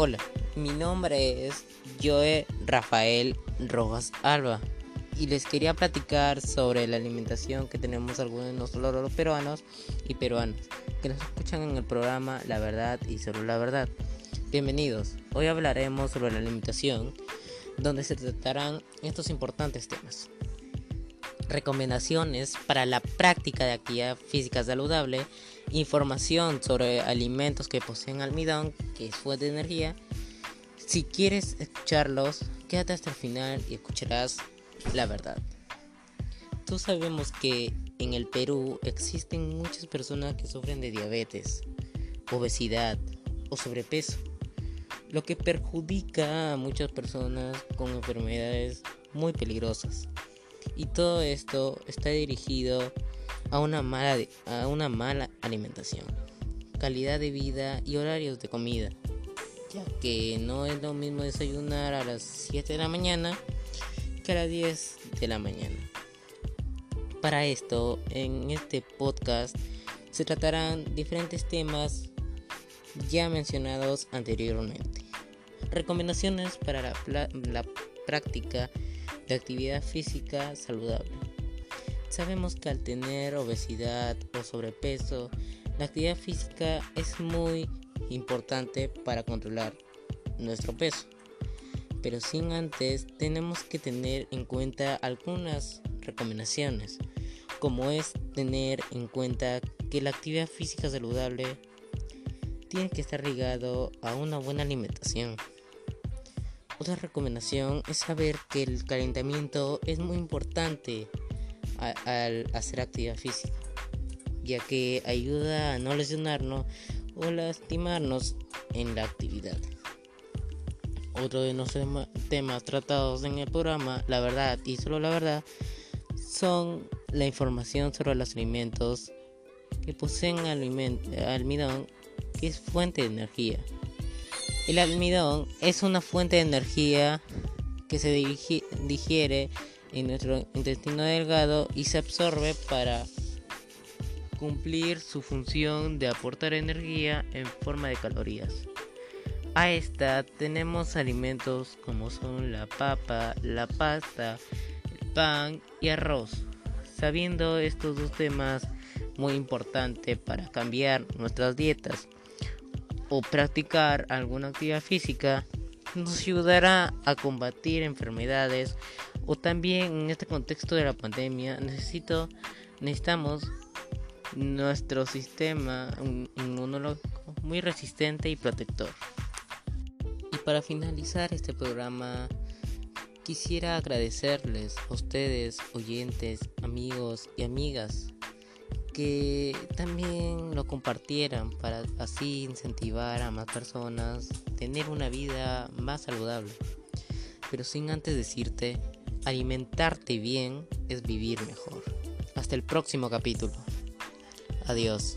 Hola, mi nombre es Joe Rafael Rojas Alba y les quería platicar sobre la alimentación que tenemos algunos de nosotros peruanos y peruanas que nos escuchan en el programa La Verdad y solo la Verdad. Bienvenidos, hoy hablaremos sobre la alimentación donde se tratarán estos importantes temas. Recomendaciones para la práctica de actividad física saludable, información sobre alimentos que poseen almidón, que es fuente de energía. Si quieres escucharlos, quédate hasta el final y escucharás la verdad. Todos sabemos que en el Perú existen muchas personas que sufren de diabetes, obesidad o sobrepeso, lo que perjudica a muchas personas con enfermedades muy peligrosas. Y todo esto está dirigido a una mala, a una mala alimentación, calidad de vida y horarios de comida, ya que no es lo mismo desayunar a las 7 de la mañana que a las 10 de la mañana. Para esto, en este podcast se tratarán diferentes temas ya mencionados anteriormente. Recomendaciones para la, la práctica de actividad física saludable. Sabemos que al tener obesidad o sobrepeso, la actividad física es muy importante para controlar nuestro peso. Pero sin antes tenemos que tener en cuenta algunas recomendaciones, como es tener en cuenta que la actividad física saludable tiene que estar ligado a una buena alimentación. Otra recomendación es saber que el calentamiento es muy importante al hacer actividad física, ya que ayuda a no lesionarnos o lastimarnos en la actividad. Otro de los temas tratados en el programa, la verdad y solo la verdad, son la información sobre los alimentos que poseen almidón, que es fuente de energía. El almidón es una fuente de energía que se digiere en nuestro intestino delgado y se absorbe para cumplir su función de aportar energía en forma de calorías. A esta tenemos alimentos como son la papa, la pasta, el pan y arroz. Sabiendo estos dos temas muy importantes para cambiar nuestras dietas o practicar alguna actividad física nos ayudará a combatir enfermedades o también en este contexto de la pandemia necesito necesitamos nuestro sistema inmunológico muy resistente y protector. Y para finalizar este programa quisiera agradecerles a ustedes oyentes, amigos y amigas que también lo compartieran para así incentivar a más personas tener una vida más saludable. Pero sin antes decirte, alimentarte bien es vivir mejor. Hasta el próximo capítulo. Adiós.